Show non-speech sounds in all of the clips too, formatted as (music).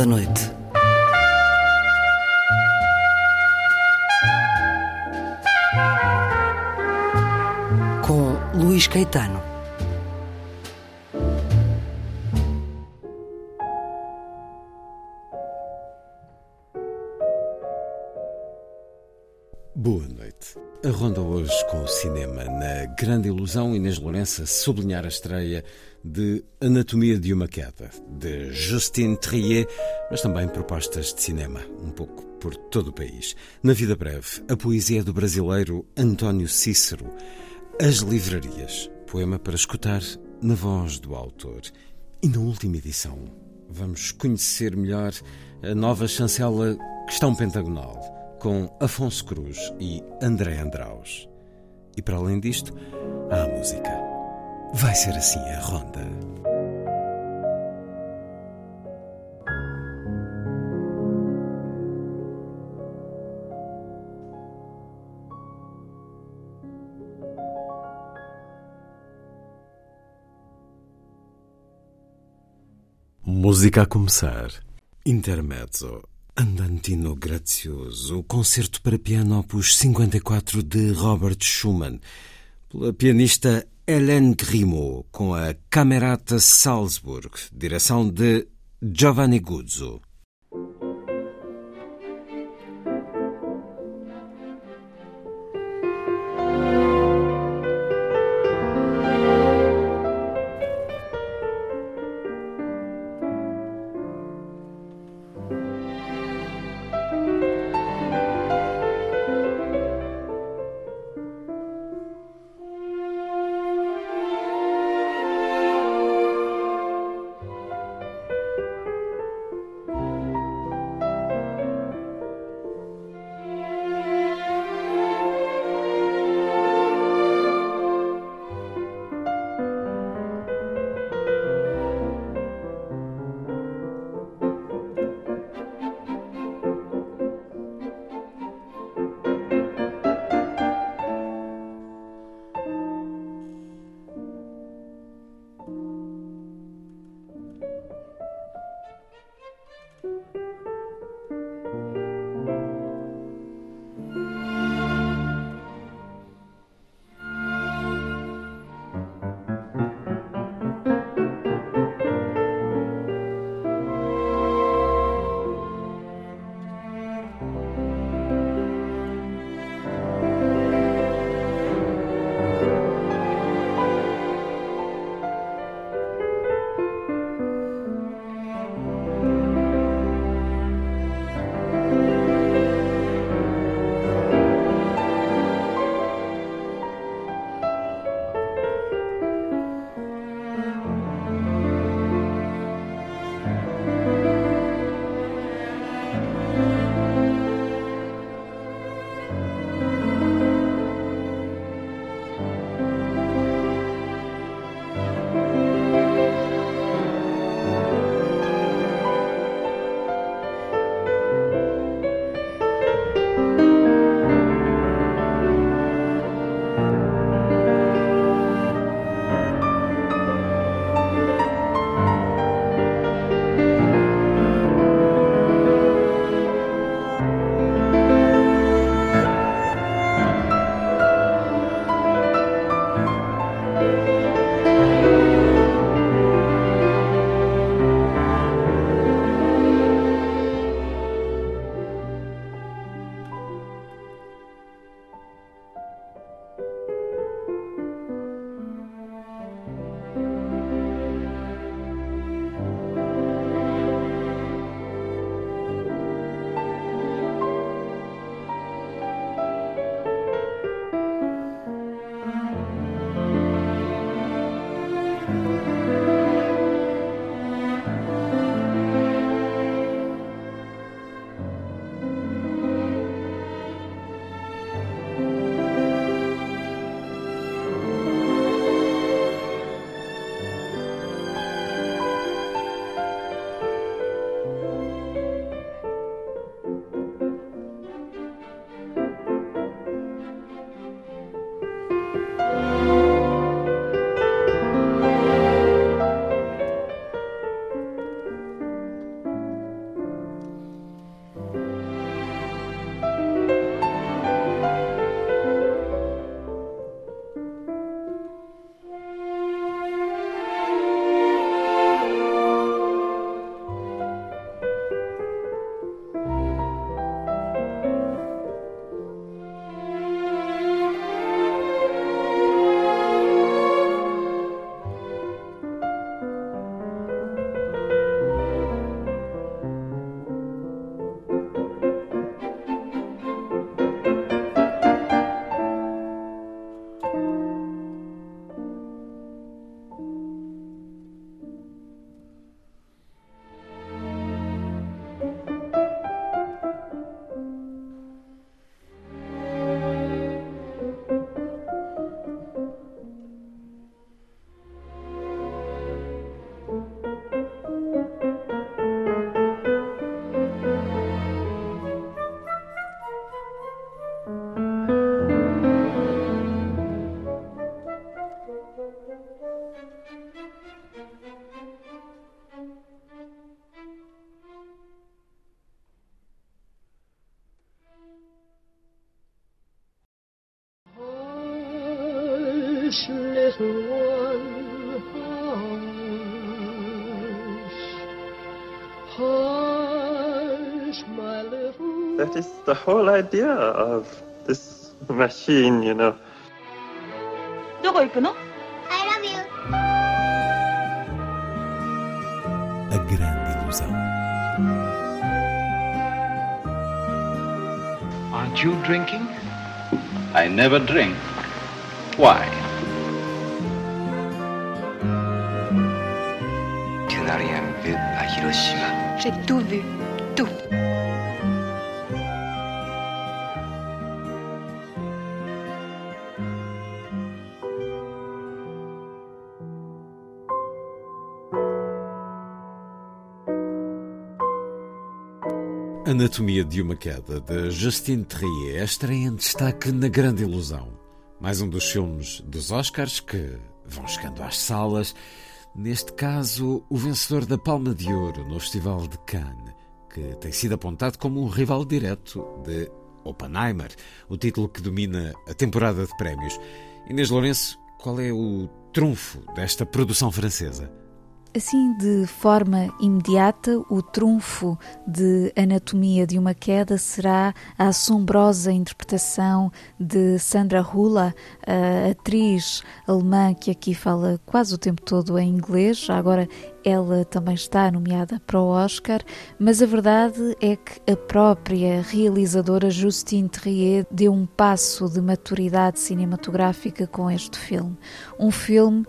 Da Noite. Grande Ilusão, Inês Lourença sublinhar a estreia de Anatomia de uma Queda, de Justine Trier, mas também propostas de cinema, um pouco por todo o país. Na Vida Breve, a poesia do brasileiro António Cícero. As Livrarias, poema para escutar na voz do autor. E na última edição, vamos conhecer melhor a nova chancela Questão Pentagonal com Afonso Cruz e André Andraus. E para além disto, há a música. Vai ser assim a ronda. Música a começar. Intermezzo. Andantino Grazioso, o concerto para piano opus 54 de Robert Schumann, pela pianista Hélène Grimaud, com a Camerata Salzburg, direção de Giovanni Guzzo. That is the whole idea of this machine, you know. どこ行くの I love you. A grande ilusão. Aren't you drinking? I never drink. Why? Tu n'as rien vu à Hiroshima. J'ai tout vu, tout. Anatomia de uma Queda, de Justine Trier, estreia em destaque na Grande Ilusão. Mais um dos filmes dos Oscars que vão chegando às salas. Neste caso, o vencedor da Palma de Ouro no Festival de Cannes, que tem sido apontado como um rival direto de Oppenheimer, o título que domina a temporada de prémios. Inês Lourenço, qual é o trunfo desta produção francesa? Assim, de forma imediata, o trunfo de Anatomia de uma Queda será a assombrosa interpretação de Sandra Hula, atriz alemã que aqui fala quase o tempo todo em inglês. Agora ela também está nomeada para o Oscar, mas a verdade é que a própria realizadora Justine Trier deu um passo de maturidade cinematográfica com este filme. Um filme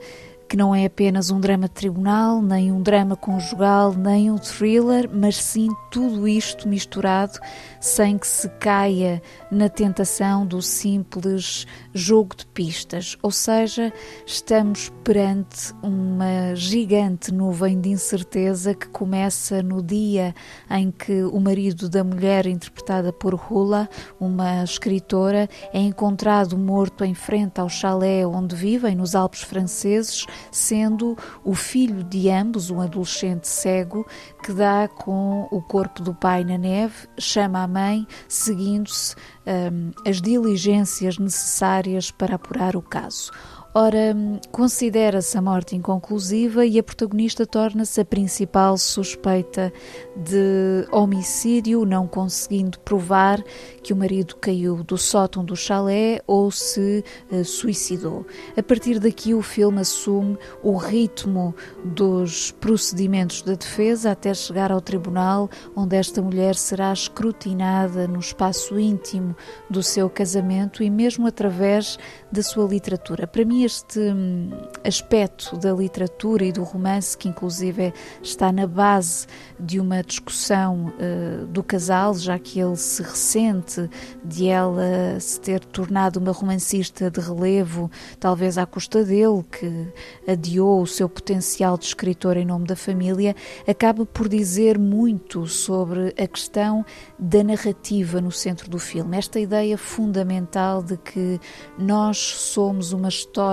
que não é apenas um drama de tribunal, nem um drama conjugal, nem um thriller, mas sim tudo isto misturado sem que se caia na tentação do simples jogo de pistas. Ou seja, estamos perante uma gigante nuvem de incerteza que começa no dia em que o marido da mulher, interpretada por Hula, uma escritora, é encontrado morto em frente ao chalé onde vivem, nos Alpes franceses, sendo o filho de ambos, um adolescente cego, que dá com o corpo do pai na neve, chama a mãe, seguindo-se um, as diligências necessárias para apurar o caso. Ora, considera-se a morte inconclusiva e a protagonista torna-se a principal suspeita de homicídio, não conseguindo provar que o marido caiu do sótão do chalé ou se uh, suicidou. A partir daqui, o filme assume o ritmo dos procedimentos da defesa até chegar ao tribunal, onde esta mulher será escrutinada no espaço íntimo do seu casamento e mesmo através da sua literatura. Para mim, este hum, aspecto da literatura e do romance, que inclusive está na base de uma discussão uh, do casal, já que ele se ressente de ela se ter tornado uma romancista de relevo, talvez à custa dele, que adiou o seu potencial de escritor em nome da família, acaba por dizer muito sobre a questão da narrativa no centro do filme. Esta ideia fundamental de que nós somos uma história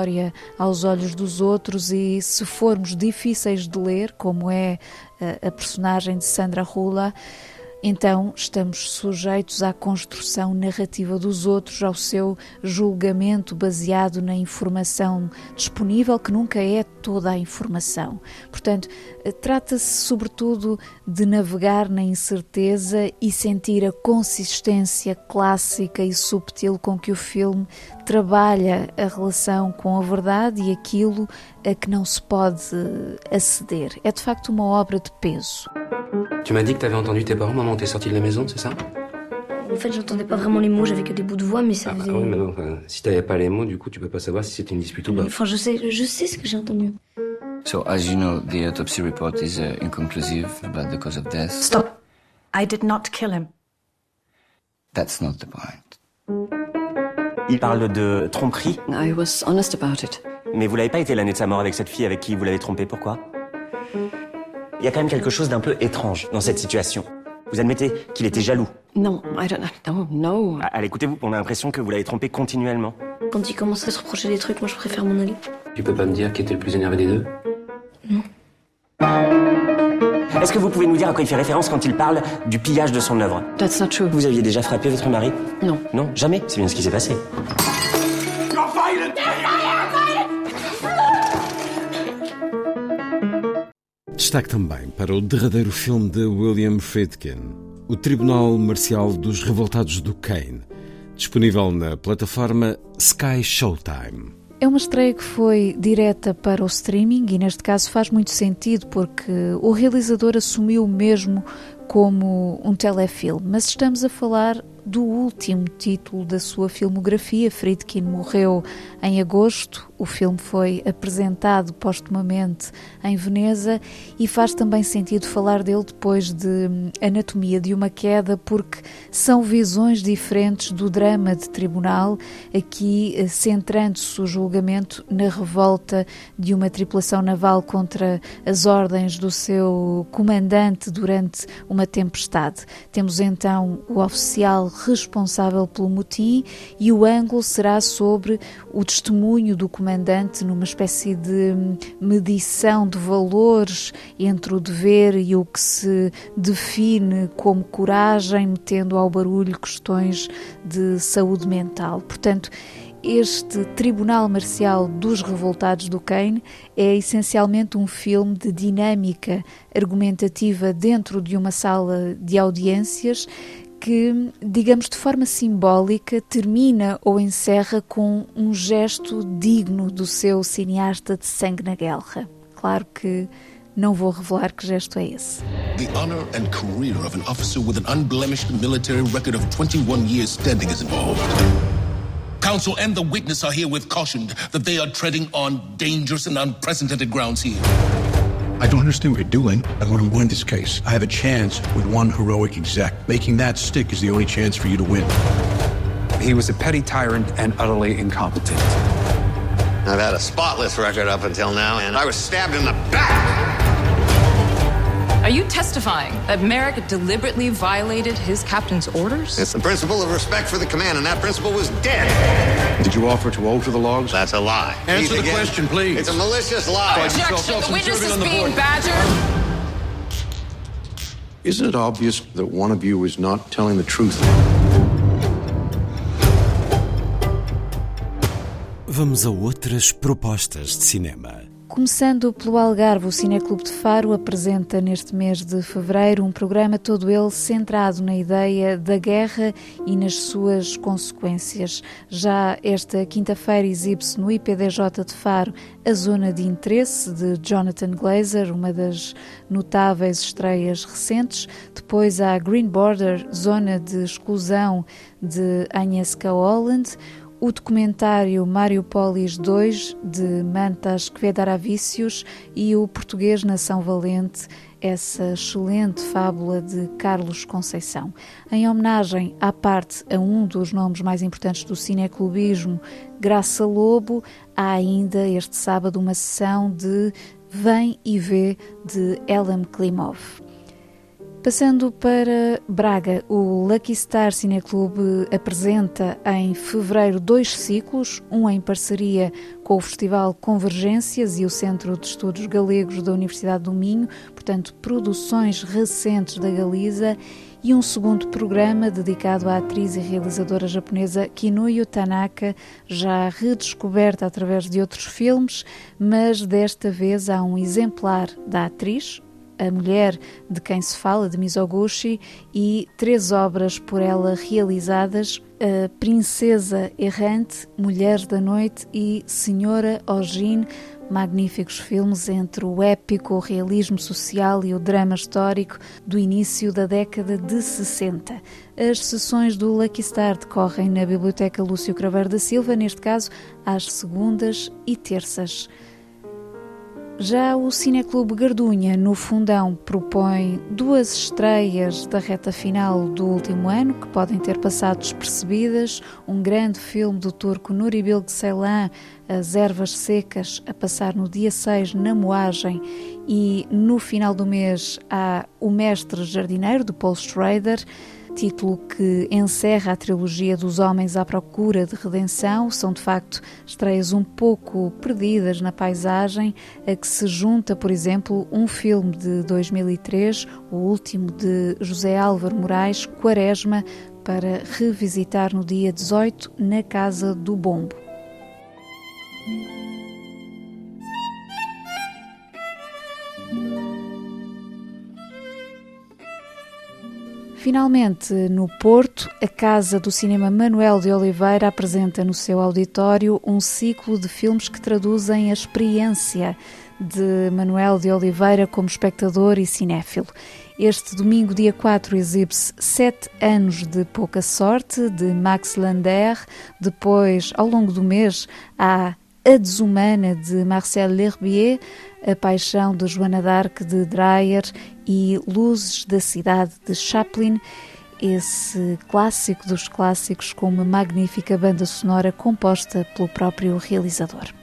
aos olhos dos outros e se formos difíceis de ler, como é a, a personagem de Sandra Hula, então estamos sujeitos à construção narrativa dos outros, ao seu julgamento baseado na informação disponível, que nunca é toda a informação. Portanto, trata-se sobretudo de navegar na incerteza e sentir a consistência clássica e subtil com que o filme trabalha a relação com a verdade e aquilo a que não se pode aceder. É de facto uma obra de peso. Tu m'as dit que t'avais entendu tes parents moment t'es sorti de la maison, c'est ça? En fait, j'entendais pas vraiment les mots, j'avais que des bouts de voix, mais ça ah, bah, faisait... oui, mais non, enfin, si t'avais pas les mots, du coup, tu peux pas savoir si c'était une dispute ou pas. Enfin, je sais, je sais ce que j'ai entendu. So, as you know, the autopsy report is uh, inconclusive about the cause of death. Stop. I did not kill him. That's not the point. Il parle de tromperie. I was honest about it. Mais vous l'avez pas été l'année de sa mort avec cette fille avec qui vous l'avez trompé, pourquoi? Il y a quand même quelque chose d'un peu étrange dans cette situation. Vous admettez qu'il était jaloux Non, I don't know. No. Allez, écoutez-vous, on a l'impression que vous l'avez trompé continuellement. Quand il commence à se reprocher des trucs, moi je préfère m'en aller. Tu peux pas me dire qui était le plus énervé des deux? Non. Est-ce que vous pouvez nous dire à quoi il fait référence quand il parle du pillage de son œuvre? That's not true. Vous aviez déjà frappé votre mari? Non. Non, jamais. C'est bien ce qui s'est passé. Violent. Destaque também para o derradeiro filme de William Friedkin, O Tribunal Marcial dos Revoltados do Kane, disponível na plataforma Sky Showtime. É uma estreia que foi direta para o streaming e, neste caso, faz muito sentido porque o realizador assumiu mesmo como um telefilme, mas estamos a falar do último título da sua filmografia. Friedkin morreu em agosto. O filme foi apresentado postumamente em Veneza e faz também sentido falar dele depois de Anatomia de uma Queda, porque são visões diferentes do drama de tribunal, aqui eh, centrando-se o julgamento na revolta de uma tripulação naval contra as ordens do seu comandante durante uma tempestade. Temos então o oficial responsável pelo motim e o ângulo será sobre o testemunho do comandante numa espécie de medição de valores entre o dever e o que se define como coragem, metendo ao barulho questões de saúde mental. Portanto, este Tribunal Marcial dos Revoltados do Kane é essencialmente um filme de dinâmica argumentativa dentro de uma sala de audiências que, digamos de forma simbólica, termina ou encerra com um gesto digno do seu cineasta de sangue na guerra. Claro que não vou revelar que gesto é esse. The honor and career of an officer with an unblemished military record of 21 years standing is involved. Counsel and the witness are herewith cautioned that they are treading on dangerous and unprecedented grounds here. I don't understand what you're doing. I want to win this case. I have a chance with one heroic exec. Making that stick is the only chance for you to win. He was a petty tyrant and utterly incompetent. I've had a spotless record up until now, and I was stabbed in the back. Are you testifying that Merrick deliberately violated his captain's orders? It's the principle of respect for the command, and that principle was dead. Did you offer to alter the logs? That's a lie. Answer the again. question, please. It's a malicious lie. Objection. The witness is being badgered. Isn't it obvious that one of you is not telling the truth? Vamos a outras propostas de cinema. Começando pelo Algarve, o Cineclube de Faro apresenta neste mês de fevereiro um programa todo ele centrado na ideia da guerra e nas suas consequências. Já esta quinta-feira exibe-se no IPDJ de Faro a Zona de Interesse de Jonathan Glazer, uma das notáveis estreias recentes. Depois há Green Border, Zona de Exclusão de Agnieszka Holland o documentário Mariupolis 2 de Mantas Kvedaravicius e o português Nação Valente, essa excelente fábula de Carlos Conceição. Em homenagem à parte a um dos nomes mais importantes do cineclubismo, Graça Lobo, há ainda este sábado uma sessão de Vem e Vê de Elam Klimov. Passando para Braga, o Lucky Star Cineclube apresenta em fevereiro dois ciclos, um em parceria com o Festival Convergências e o Centro de Estudos Galegos da Universidade do Minho, portanto, produções recentes da Galiza, e um segundo programa dedicado à atriz e realizadora japonesa Kinuyo Tanaka, já redescoberta através de outros filmes, mas desta vez há um exemplar da atriz, a Mulher de Quem Se Fala, de Mizoguchi, e três obras por ela realizadas: Princesa Errante, Mulheres da Noite e Senhora Ogin, magníficos filmes entre o épico, o realismo social e o drama histórico do início da década de 60. As sessões do Lucky Star decorrem na Biblioteca Lúcio Craveiro da Silva, neste caso às segundas e terças. Já o Cineclube Gardunha, no Fundão, propõe duas estreias da reta final do último ano que podem ter passado despercebidas. Um grande filme do turco Nuri Bilge Ceylan, As Ervas Secas, a passar no dia 6 na Moagem. E no final do mês há O Mestre Jardineiro, de Paul Schrader título que encerra a trilogia dos Homens à Procura de Redenção. São de facto estreias um pouco perdidas na paisagem, a que se junta, por exemplo, um filme de 2003, o último de José Álvaro Moraes, Quaresma, para revisitar no dia 18 na Casa do Bombo. Finalmente, no Porto, a Casa do Cinema Manuel de Oliveira apresenta no seu auditório um ciclo de filmes que traduzem a experiência de Manuel de Oliveira como espectador e cinéfilo. Este domingo, dia 4, exibe-se Sete Anos de Pouca Sorte, de Max Lander. Depois, ao longo do mês, há A Desumana, de Marcel L'Herbier, A Paixão de Joana d'Arc, de Dreyer e Luzes da Cidade, de Chaplin. Esse clássico dos clássicos com uma magnífica banda sonora composta pelo próprio realizador.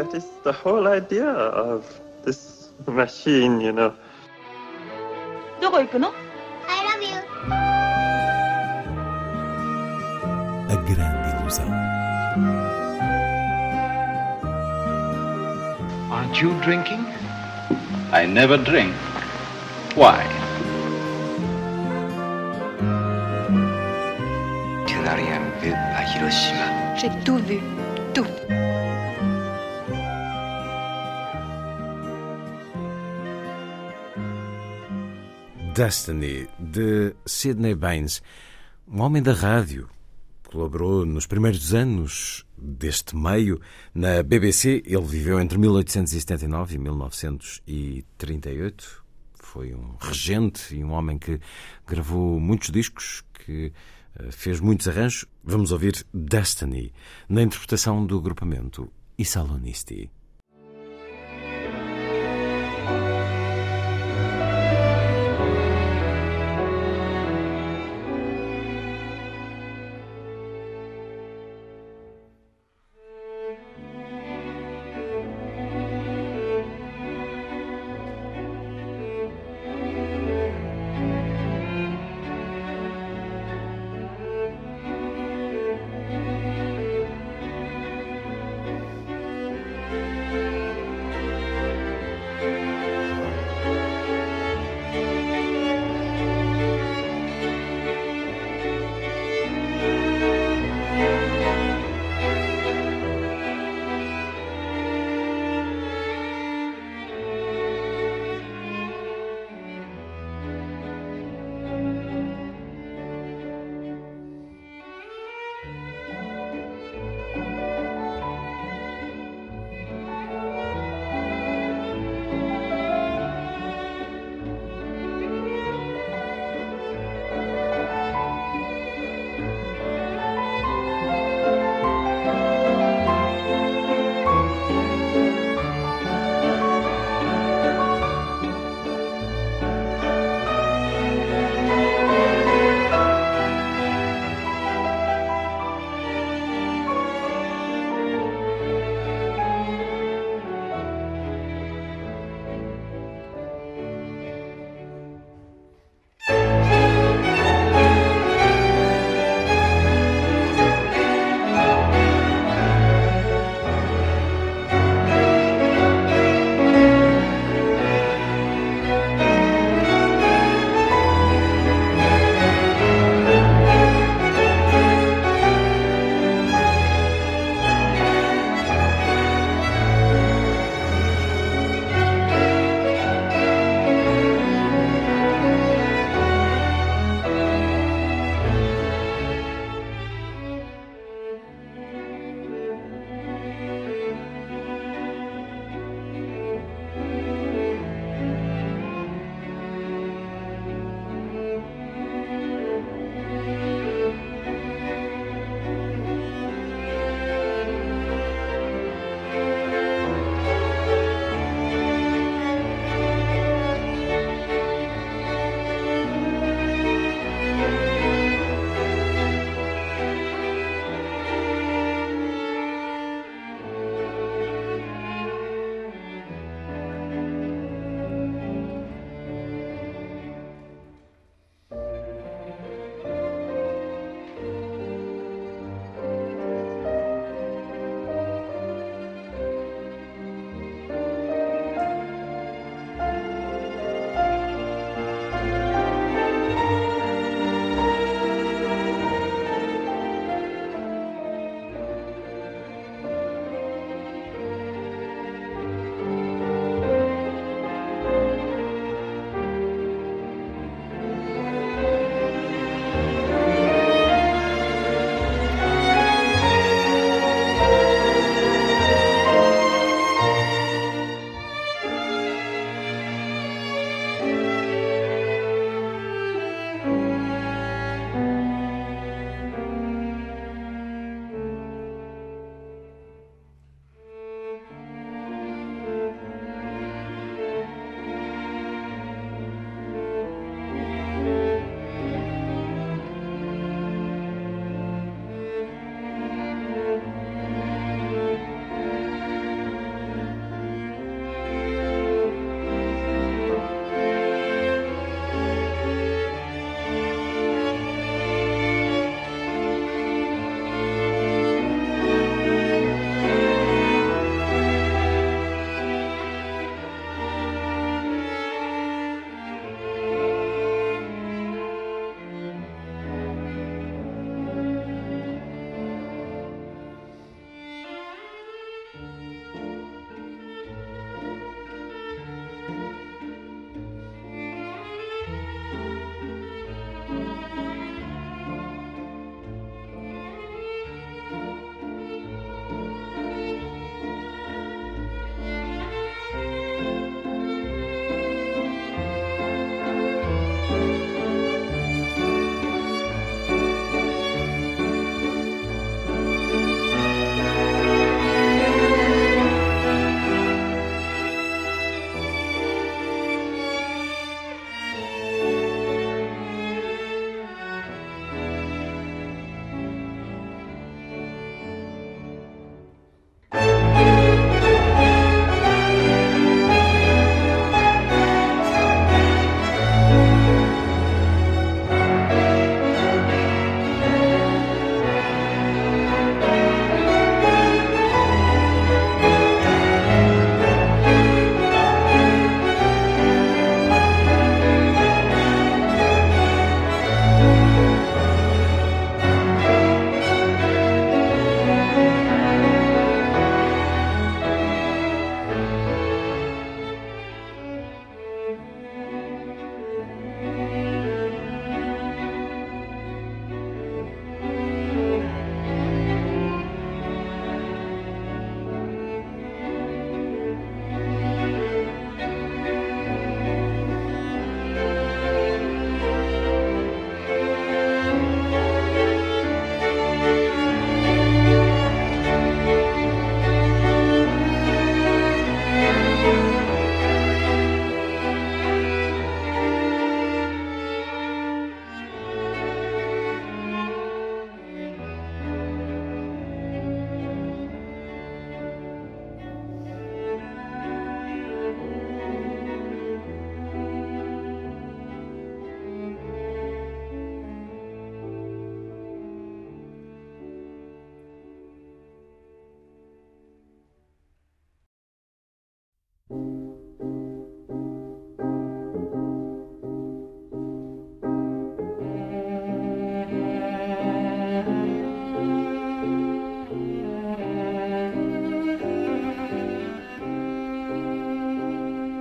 That is the whole idea of this machine, you know. どこ行くの I love you. A grande ilusão. Aren't you drinking? I never drink. Why? Tu n'as rien vu à Hiroshima. J'ai tout vu. Tout. Destiny, de Sidney Baines, um homem da rádio. Colaborou nos primeiros anos deste meio na BBC. Ele viveu entre 1879 e 1938. Foi um regente e um homem que gravou muitos discos, que eh, fez muitos arranjos. Vamos ouvir Destiny, na interpretação do agrupamento I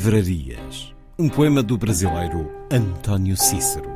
Livrarias. Um poema do brasileiro António Cícero.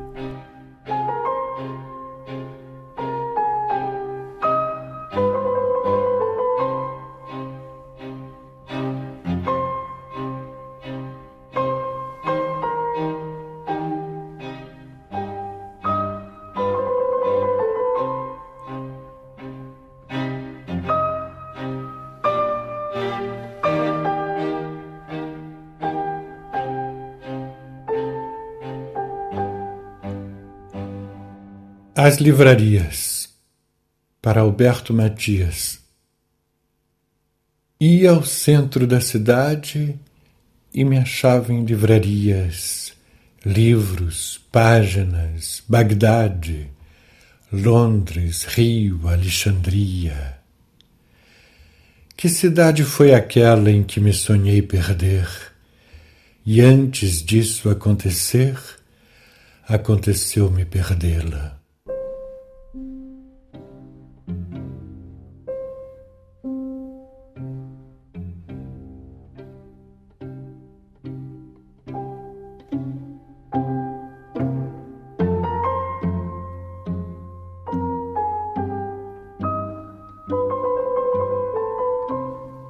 As livrarias para Alberto Matias. Ia ao centro da cidade e me achava em livrarias, livros, páginas, Bagdade, Londres, Rio, Alexandria. Que cidade foi aquela em que me sonhei perder? E antes disso acontecer, aconteceu-me perdê-la.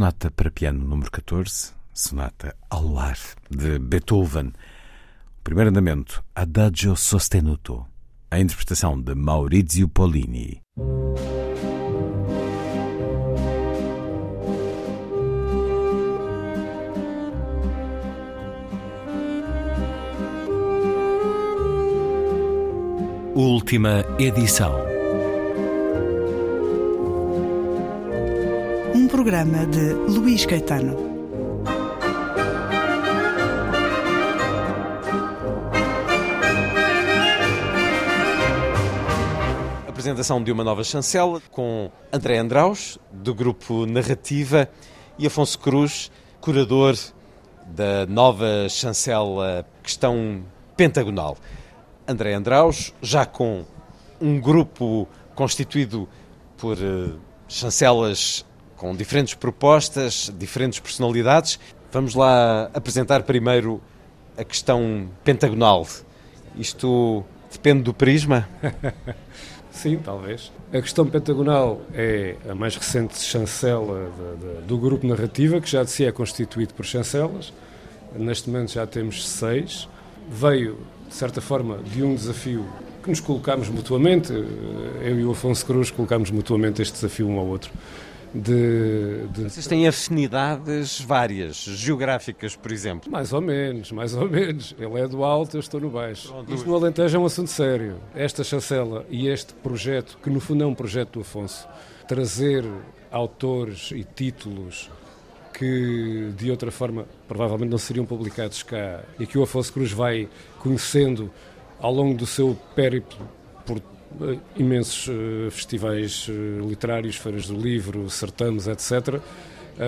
Sonata para Piano número 14, Sonata ao Lar, de Beethoven. O primeiro andamento, Adagio Sostenuto, a interpretação de Maurizio Pollini. Última edição. Programa de Luís Caetano. Apresentação de uma nova chancela com André Andraus, do grupo Narrativa, e Afonso Cruz, curador da nova chancela Questão Pentagonal. André Andraus, já com um grupo constituído por uh, chancelas com diferentes propostas, diferentes personalidades. Vamos lá apresentar primeiro a questão pentagonal. Isto depende do prisma? (laughs) Sim, talvez. A questão pentagonal é a mais recente chancela de, de, do grupo Narrativa, que já de si é constituído por chancelas. Neste momento já temos seis. Veio de certa forma, de um desafio que nos colocámos mutuamente, eu e o Afonso Cruz colocámos mutuamente este desafio um ao outro. De, de... Vocês têm afinidades várias, geográficas, por exemplo? Mais ou menos, mais ou menos. Ele é do alto, eu estou no baixo. Pronto, Isto no Alentejo é um assunto sério. Esta chancela e este projeto, que no fundo é um projeto do Afonso, trazer autores e títulos que de outra forma provavelmente não seriam publicados cá e que o Afonso Cruz vai conhecendo ao longo do seu périplo por imensos uh, festivais uh, literários, feiras do livro, certames, etc.,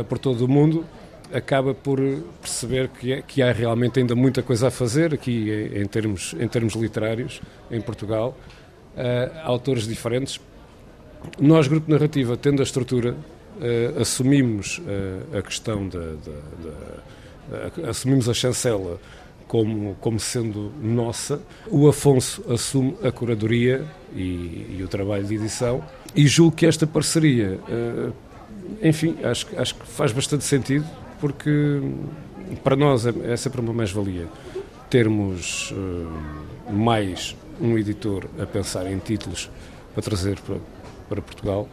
por todo o mundo, acaba por perceber que, é, que há realmente ainda muita coisa a fazer aqui em, termos, em termos literários, em Portugal. autores diferentes. Nós, Grupo Narrativa, tendo a estrutura assumimos a questão da, da, da, assumimos a chancela como, como sendo nossa. O Afonso assume a curadoria e, e o trabalho de edição e julgo que esta parceria, uh, enfim, acho, acho que faz bastante sentido porque para nós é, é sempre uma mais-valia termos mais um editor a pensar em títulos para trazer para, para Portugal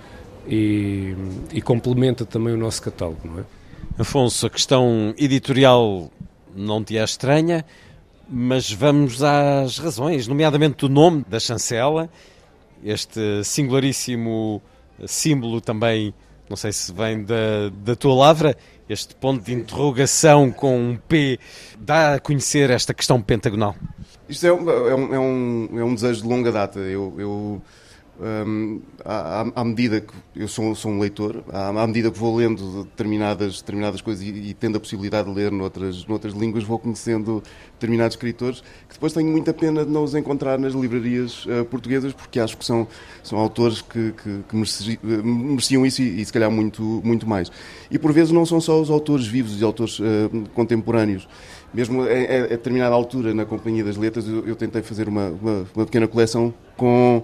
e, e complementa também o nosso catálogo, não é? Afonso, a questão editorial não te é estranha, mas vamos às razões, nomeadamente do nome da chancela, este singularíssimo símbolo também, não sei se vem da, da tua lavra, este ponto de interrogação com um P, dá a conhecer esta questão pentagonal? Isto é, é, um, é, um, é um desejo de longa data. Eu, eu um, à, à, medida que eu sou, sou um leitor, à, à, medida que vou lendo determinadas, determinadas coisas e, e, tendo a possibilidade de ler noutras, noutras línguas, vou conhecendo determinados escritores que depois tenho muita pena de não os encontrar nas livrarias uh, portuguesas porque acho que são, são autores que, que, que mereciam, mereciam isso e, e, se calhar muito, muito mais. E por vezes não são só os autores vivos e autores uh, contemporâneos mesmo a, a, determinada altura na Companhia das Letras eu, eu tentei fazer uma, uma, uma pequena coleção com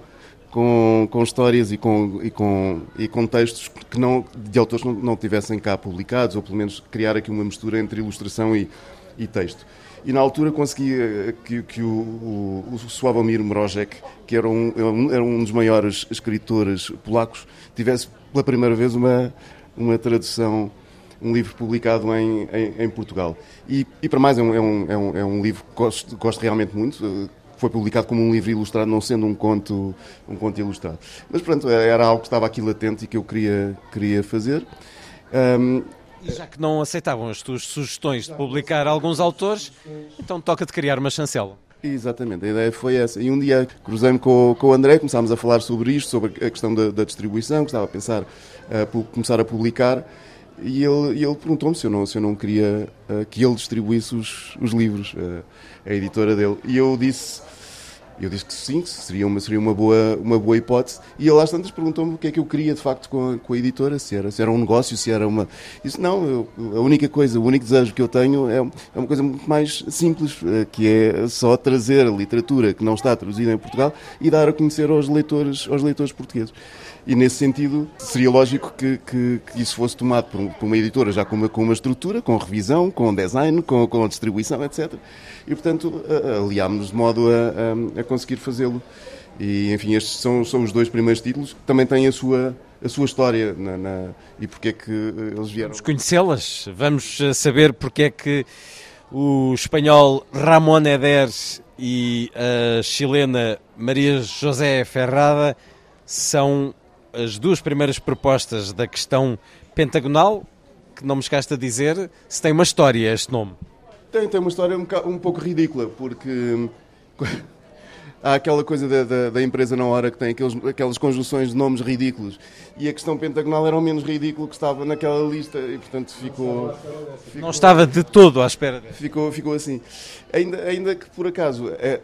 com, com histórias e com, e, com, e com textos que não, de autores não, não tivessem cá publicados, ou pelo menos criar aqui uma mistura entre ilustração e, e texto. E na altura consegui eh, que, que o, o, o que era um, era um dos maiores escritores polacos, tivesse pela primeira vez uma, uma tradução, um livro publicado em, em, em Portugal. E, e para mais é um, é um, é um, livro que gosto, gosto realmente muito, foi publicado como um livro ilustrado, não sendo um conto, um conto ilustrado. Mas pronto, era algo que estava aqui latente e que eu queria, queria fazer. Um, e já que não aceitavam as tuas sugestões de publicar alguns autores, então toca-te criar uma chancela. Exatamente, a ideia foi essa. E um dia cruzei-me com, com o André, começámos a falar sobre isto, sobre a questão da, da distribuição, que estava a pensar uh, começar a publicar. E ele, ele perguntou-me se eu não, se eu não queria uh, que ele distribuísse os, os livros, uh, a editora dele. E eu disse eu disse que sim, que seria uma, seria uma, boa, uma boa hipótese. E ele às tantas perguntou-me o que é que eu queria de facto com a, com a editora, se era, se era um negócio, se era uma. Disse, não, eu, a única coisa, o único desejo que eu tenho é, é uma coisa muito mais simples, eh, que é só trazer a literatura que não está traduzida em Portugal e dar a conhecer aos leitores, aos leitores portugueses. E nesse sentido, seria lógico que, que, que isso fosse tomado por, por, uma editora já com uma, com uma estrutura, com revisão, com design, com, com distribuição, etc. E, portanto, aliámos-nos de modo a, a, a conseguir fazê-lo. E, enfim, estes são, são os dois primeiros títulos que também têm a sua, a sua história na, na, e porque é que eles vieram. Vamos conhecê-las, vamos eh, saber porque é que o espanhol Ramón Eder e a chilena Maria José Ferrada são as duas primeiras propostas da questão pentagonal, que não me escaste a dizer, se tem uma história este nome. Tem, tem uma história um, um pouco ridícula, porque (laughs) há aquela coisa da, da, da, empresa na hora que tem aqueles, aquelas conjunções de nomes ridículos. E a questão pentagonal era o menos ridículo que estava naquela lista e, portanto, ficou. ficou não estava de todo à espera. Ficou, ficou assim. Ainda, ainda que, por acaso, é,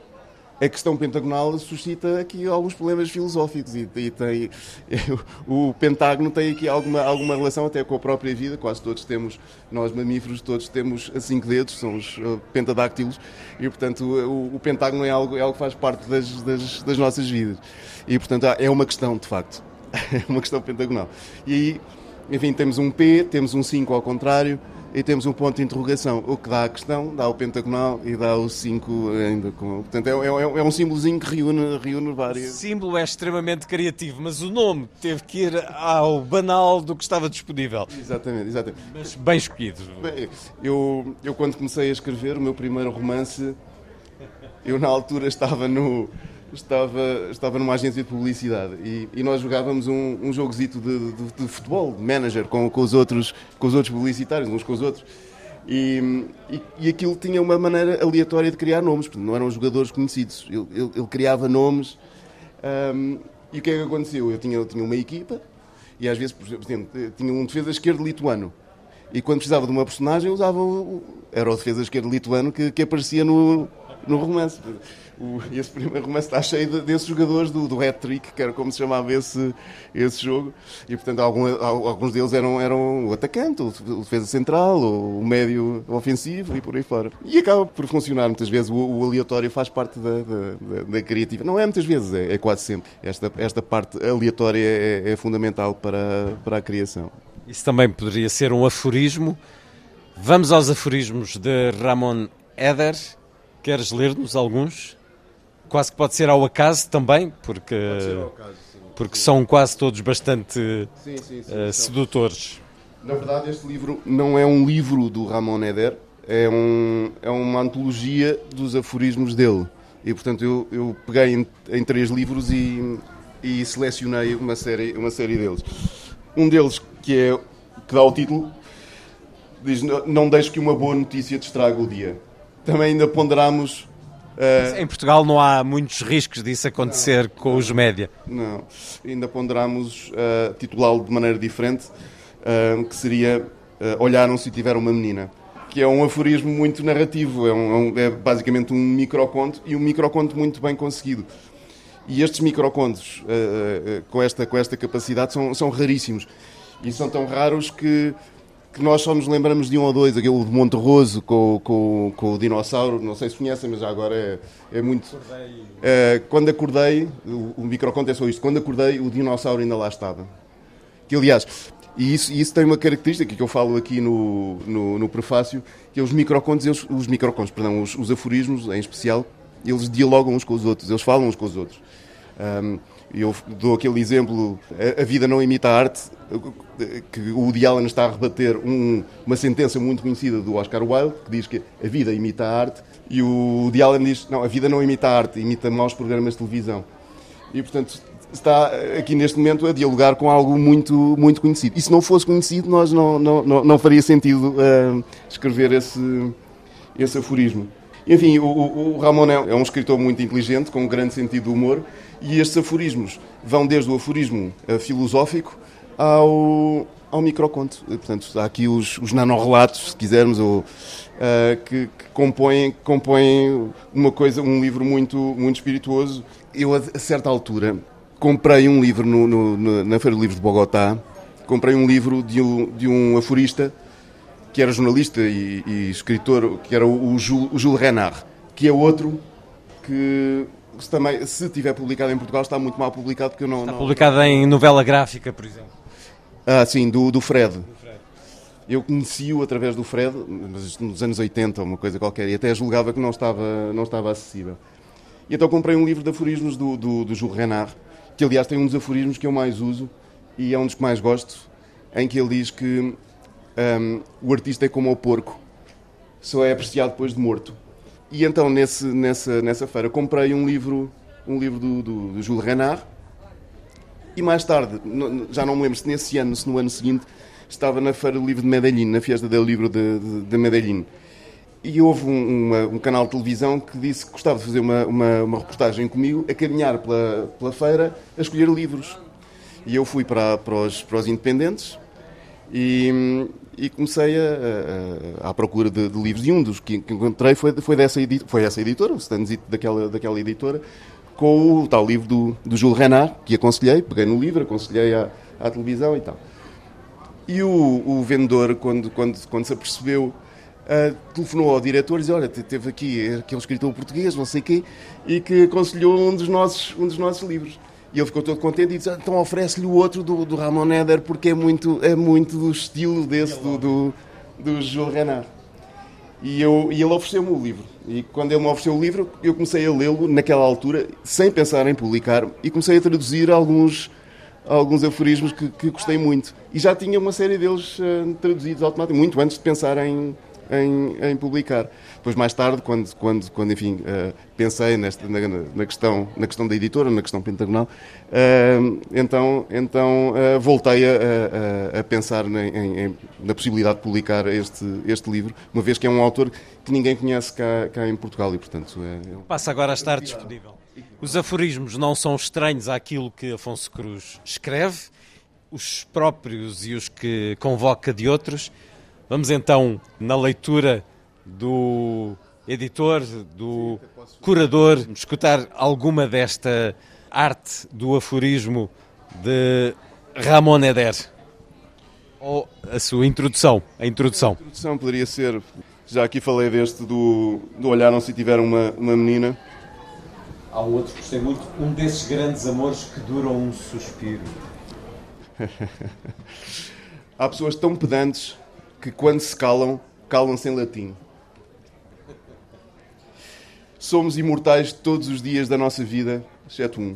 a questão pentagonal suscita aqui alguns problemas filosóficos e, e tem (laughs) o pentágono tem aqui alguma alguma relação até com a própria vida. Quase todos temos nós mamíferos todos temos cinco dedos são os uh, pentadáctilos. E portanto o, o, pentágono é algo é algo que faz parte das, das, das nossas vidas. E portanto é uma questão de facto. (laughs) É uma questão pentagonal. E aí enfim temos um P temos um 5 ao contrário e temos um ponto de interrogação, o que dá a questão, dá o pentagonal e dá o 5 ainda com. Portanto, é, é, é, um símbolozinho que reúne, reúne várias. O símbolo é extremamente criativo, mas o nome teve que ir ao banal do que estava disponível. Exatamente, exatamente. Mas bem escolhido. Bem, eu, eu, quando comecei a escrever o meu primeiro romance, eu na altura estava no estava, estava numa agência de publicidade e, e nós jogávamos um, um jogozito de, de, de, futebol, de manager, com, com, os outros, com os outros publicitários, uns com os outros. E, e, e, aquilo tinha uma maneira aleatória de criar nomes, porque não eram jogadores conhecidos. Ele, ele, ele criava nomes. Um, e o que é que aconteceu? Eu tinha, eu tinha uma equipa e às vezes, por exemplo, tinha um defesa esquerdo lituano. E quando precisava de uma personagem, usava o, era o defesa esquerdo lituano que, que aparecia no, no romance o, esse primeiro romance está cheio de, desses jogadores do, do hat-trick, que era como se chamava esse, esse jogo, e portanto algum, alguns deles eram, eram o atacante, o, defesa central, o, médio ofensivo e por aí fora. E acaba por funcionar muitas vezes, o, o aleatório faz parte da, da, da, da, criativa. Não é muitas vezes, é, é, quase sempre. Esta, esta parte aleatória é, é fundamental para, para a criação. Isso também poderia ser um aforismo. Vamos aos aforismos de Ramon Eder. Queres ler-nos alguns? Quase que pode ser ao acaso também, porque, acaso, sim, porque sim. são quase todos bastante sim, uh, sedutores. Na verdade, este livro não é um livro do Ramon Eder, é, um, é uma antologia dos aforismos dele. E, portanto, eu, eu peguei em, em três livros e, e, selecionei uma série, uma série deles. Um deles, que, é, que dá o título, diz: Não deixe que uma boa notícia te estrague o dia. Também ainda ponderamos Uh, em Portugal não há muitos riscos disso acontecer não, com os média. Não, ainda ponderamos uh, titulá-lo de maneira diferente, uh, que seria uh, Olharam se tiver uma menina, que é um aforismo muito narrativo, é, um, é, é basicamente um microconto e um microconto muito bem conseguido. E estes microcontos com, esta, com esta capacidade são, são raríssimos e são tão raros que que nós só nos lembramos de um ou dois, aquele de Monterroso com, com, com o dinossauro, não sei se conhecem, mas agora é, é muito. É, quando acordei, o, o microconto é só isto, quando acordei o dinossauro ainda lá estava. Que aliás, e isso, isso tem uma característica que eu falo aqui no, no, no prefácio, que é os microcontos, eles, os microcontos, perdão, os, os aforismos em especial, eles dialogam uns com os outros, eles falam uns com os outros. Um, eu dou aquele exemplo, a, vida não imita a arte, que o Woody Allen está a rebater um, uma sentença muito conhecida do Oscar Wilde, que diz que a vida imita a arte, e o Woody Allen diz, não, a vida não imita a arte, imita maus programas de televisão. E, portanto, está aqui neste momento a dialogar com algo muito, muito conhecido. E se não fosse conhecido, nós não, não, não, não faria sentido uh, escrever esse, esse aforismo. Enfim, o, o Ramon é, é um escritor muito inteligente, com um grande sentido de humor, e estes aforismos vão desde o aforismo uh, filosófico ao, ao microconto. Portanto, há aqui os, os nanorrelatos, se quisermos, ou, uh, que, que, compõem, compõem uma coisa, um livro muito, muito espirituoso. Eu, a certa altura, comprei um livro no, no, na Feira do Livro de Bogotá, comprei um livro de um, de um aforista que era jornalista e, e escritor, que era o, o, Jules, o Jules Renard, que é outro que se também, se tiver publicado em Portugal, está muito mal publicado porque eu não. Está não... publicado em novela gráfica, por exemplo. Ah, sim, do, do Fred. Do Fred. Eu conheci-o através do Fred, nos anos 80, uma coisa qualquer, e até julgava que não estava, não estava acessível. E então comprei um livro de aforismos do, do, do Jules Renard, que aliás tem um dos aforismos que eu mais uso e é um dos que mais gosto, em que ele diz que um, o artista é como o porco, só é apreciado depois de morto. E então, nesse, nessa, nessa feira, comprei um livro, um livro do, do, do Jules Renard. E mais tarde, já não me lembro se nesse ano, se no ano seguinte, estava na Feira do Livro de Medellín, na Fiesta do Livro de, de, de Medellín. E houve um, uma, um, canal de televisão que disse que gostava de fazer uma, uma, uma, reportagem comigo, a caminhar pela, pela feira, a escolher livros. E eu fui para, para, os, para os independentes e, e comecei a, a, à procura de, de, livros. E um dos que, que encontrei foi, foi, dessa, foi essa editora, o Stanzito daquela, daquela editora, com o tal livro do, do Jules Renard, que aconselhei, peguei no livro, aconselhei à, à televisão e tal. E o, o vendedor, quando, quando, quando se apercebeu, uh, telefonou ao diretor e disse: Olha, teve aqui aquele escritor português, não sei quê, e que aconselhou um dos nossos, um dos nossos livros. E ele ficou todo contente e disse: então oferece-lhe o outro do, do Ramon Eder, porque é muito, é muito do estilo desse do, do, do Jules Renard. E, eu, e ele ofereceu-me o livro. E quando ele me ofereceu o livro, eu comecei a lê-lo naquela altura, sem pensar em publicar, e comecei a traduzir alguns, alguns aforismos que, que gostei muito. E já tinha uma série deles uh, traduzidos automaticamente, muito antes de pensar em, em, em publicar. Depois, mais tarde, quando, quando, quando enfim, uh, pensei nesta, na, na, questão, na questão da editora, na questão pentagonal, uh, então, então uh, voltei a, a, a pensar na, em, na possibilidade de publicar este, este livro, uma vez que é um autor que ninguém conhece cá, cá em Portugal e, portanto... É, é... Passa agora a estar disponível. Os aforismos não são estranhos àquilo que Afonso Cruz escreve, os próprios e os que convoca de outros. Vamos então na leitura do editor, do curador, escutar alguma desta arte do aforismo de Ramon Eder? Ou a sua introdução, a introdução? A introdução poderia ser, já aqui falei deste do, do olhar não se tiver uma, uma menina. Há um outro que gostei muito, um desses grandes amores que duram um suspiro. (laughs) Há pessoas tão pedantes que quando se calam, calam-se em latim. Somos imortais todos os dias da nossa vida, exceto um.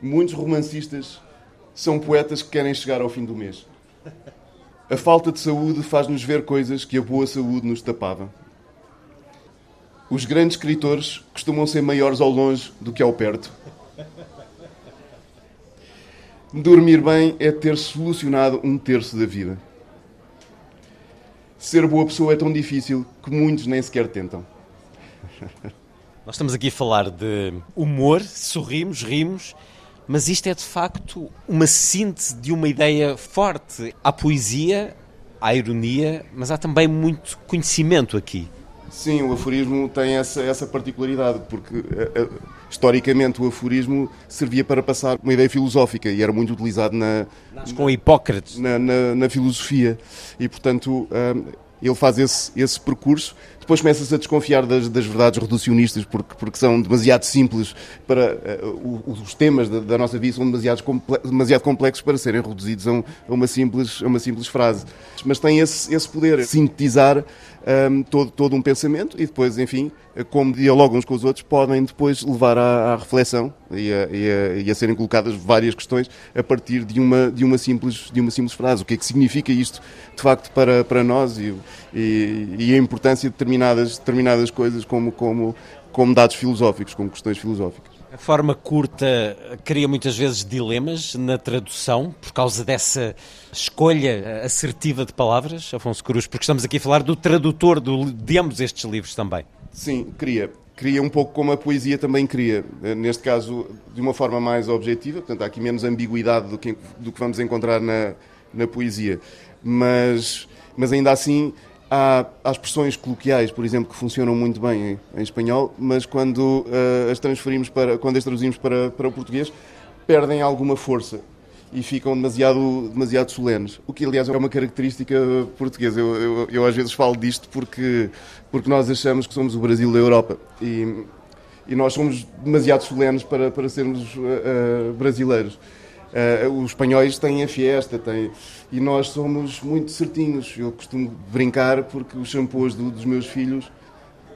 Muitos romancistas são poetas que querem chegar ao fim do mês. A falta de saúde faz-nos ver coisas que a boa saúde nos tapava. Os grandes escritores costumam ser maiores ao longe do que ao perto. Dormir bem é ter solucionado um terço da vida. Ser boa pessoa é tão difícil que muitos nem sequer tentam. (laughs) Nós estamos aqui a falar de humor, sorrimos, rimos, mas isto é de facto uma síntese de uma ideia forte. Há poesia, há ironia, mas há também muito conhecimento aqui. Sim, o aforismo tem essa, essa particularidade, porque uh, uh, historicamente o aforismo servia para passar uma ideia filosófica e era muito utilizado na. com Hipócrates. Na, na, na filosofia. E, portanto, uh, ele faz esse, esse percurso depois começa-se a desconfiar das, das, verdades reducionistas porque, porque são demasiado simples para uh, os temas da, da, nossa vida são demasiado, comple demasiado complexos para serem reduzidos a, um, a, uma, simples, a uma simples frase. Mas tem esse, esse poder, sintetizar um, todo, todo um pensamento e depois, enfim, como dialogam uns com os outros, podem depois levar à, à reflexão e a, e, a, e a, serem colocadas várias questões a partir de uma, de uma, simples, de uma simples frase. O que é que significa isto, de facto, para, para nós e, e, e a importância de determinadas, determinadas coisas como, como, como dados filosóficos, como questões filosóficas. A forma curta cria muitas vezes dilemas na tradução por causa dessa escolha assertiva de palavras, Afonso Cruz, porque estamos aqui a falar do tradutor do, de ambos estes livros também. Sim, cria. cria um pouco como a poesia também cria. Eh, neste caso, de uma forma mais objetiva, portanto, há aqui menos ambiguidade do que, do que vamos encontrar na, na poesia. Mas, mas ainda assim, há, há expressões coloquiais, por exemplo, que funcionam muito bem em, em espanhol, mas quando uh, as transferimos para, quando as traduzimos para, para o português, perdem alguma força e ficam demasiado, demasiado solenes. O que, aliás, é uma característica portuguesa. Eu, eu, eu, às vezes falo disto porque, porque nós achamos que somos o Brasil da Europa e, e nós somos demasiado solenes para, para sermos uh, brasileiros. Uh, os espanhóis têm a fiesta, têm, e nós somos muito certinhos. Eu costumo brincar porque os shampoos do, dos meus filhos,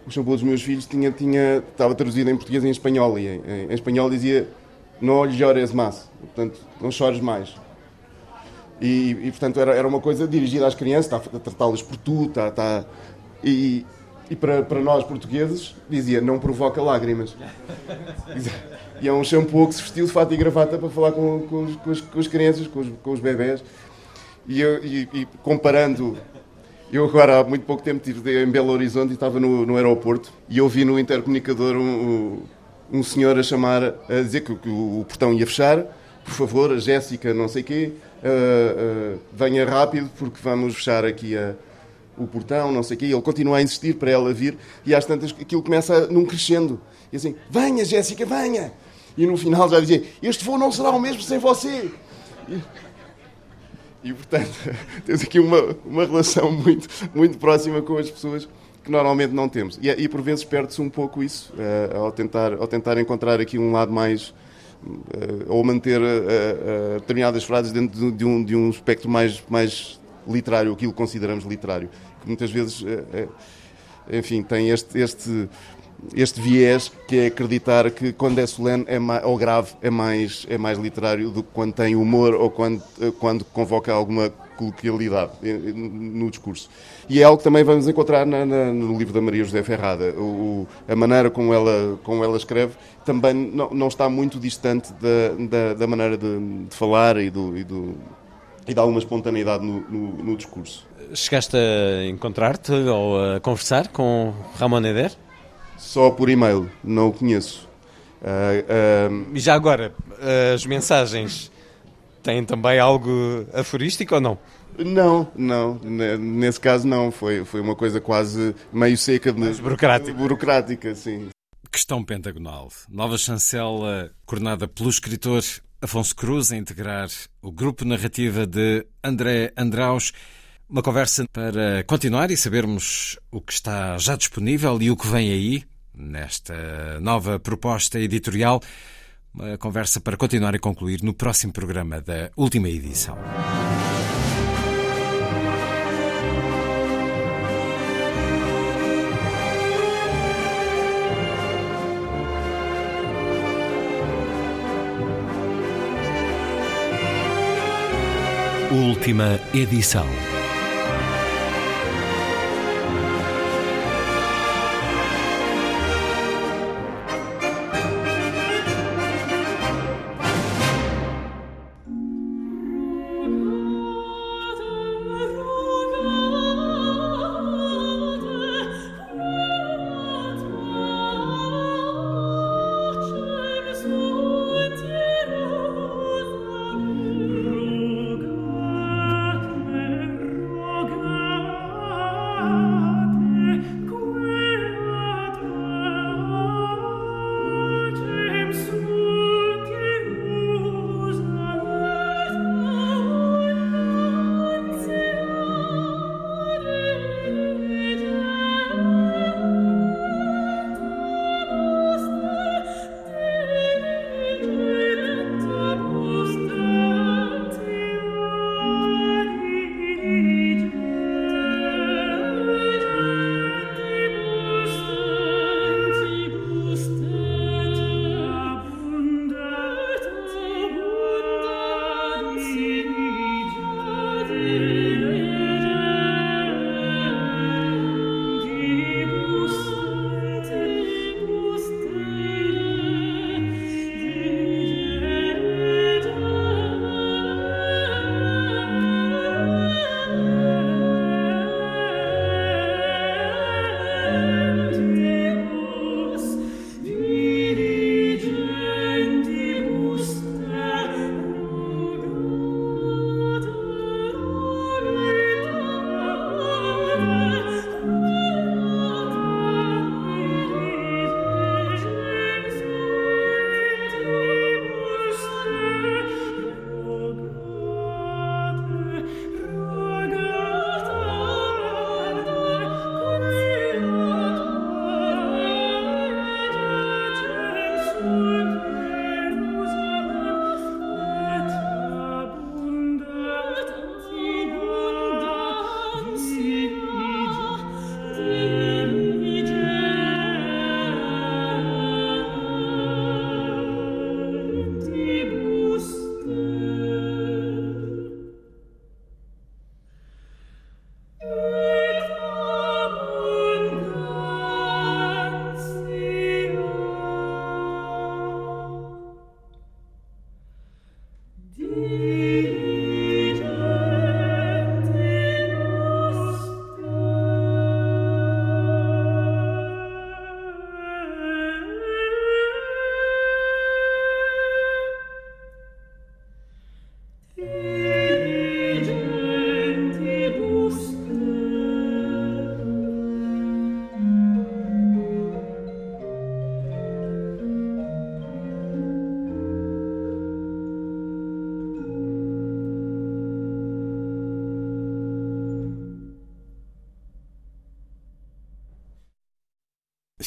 o shampoo dos meus filhos tinha, tinha, estava traduzido em português e em espanhol, e em, em espanhol dizia não llores más, portanto, não chores mais. E, e portanto, era, era uma coisa dirigida às crianças, está a tratá-las por tu, está, está, e, e para, para nós portugueses dizia, não provoca lágrimas. E é um shampoo que se vestiu de fato e gravata para falar com, com, os, com, os, com as crianças, com os, com os bebés. E, eu, e, e, comparando, eu agora há muito pouco tempo estive em Belo Horizonte e estava no, no aeroporto e ouvi no intercomunicador um, um senhor a chamar, a dizer que, que o portão ia fechar, por favor, a Jéssica, não sei quê, uh, uh, venha rápido porque vamos fechar aqui a, o portão, não sei o quê. Ele continua a insistir para ela vir e às tantas aquilo começa num crescendo. E assim, venha Jéssica, venha! E no final já dizia, este voo não será o mesmo sem você. E, e portanto, (laughs) temos aqui uma, uma relação muito, muito próxima com as pessoas que normalmente não temos. E, e por vezes perde-se um pouco isso, uh, ao, tentar, ao tentar encontrar aqui um lado mais. Uh, ou manter uh, determinadas frases dentro de, de, um, de um espectro mais, mais literário, aquilo que consideramos literário. Que muitas vezes, enfim, tem este, este, este viés que é acreditar que quando é solene é mais, ou grave é mais, é mais literário do que quando tem humor ou quando, quando convoca alguma coloquialidade no discurso. E é algo que também vamos encontrar na, na, no livro da Maria José Ferrada. O, a maneira como ela, como ela escreve também não, não está muito distante da, da, da maneira de, de, falar e, do, e, do, e de alguma espontaneidade no, no, no discurso. Chegaste a encontrar-te ou a conversar com Ramon Eder? Só por e-mail, não o conheço. Uh, uh... E já agora, as mensagens têm também algo aforístico ou não? Não, não. Nesse caso não. Foi, foi uma coisa quase meio seca. Mais burocrática. Burocrática, sim. Questão pentagonal. Nova chancela coordenada pelo escritor Afonso Cruz a integrar o grupo narrativa de André Andraus. Uma conversa para continuar e sabermos o que está já disponível e o que vem aí nesta nova proposta editorial. Uma conversa para continuar e concluir no próximo programa da última edição. Última edição.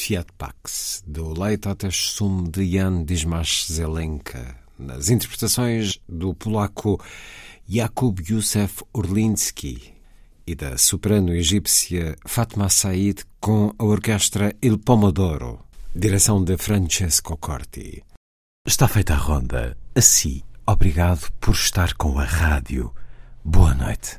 Fiat Pax, do Leitotes Sum de Jan Dismas Zelenka, nas interpretações do polaco Jakub Józef Urlinski e da soprano egípcia Fatma Said com a orquestra Il Pomodoro, direção de Francesco Corti. Está feita a ronda. Assim, obrigado por estar com a rádio. Boa noite.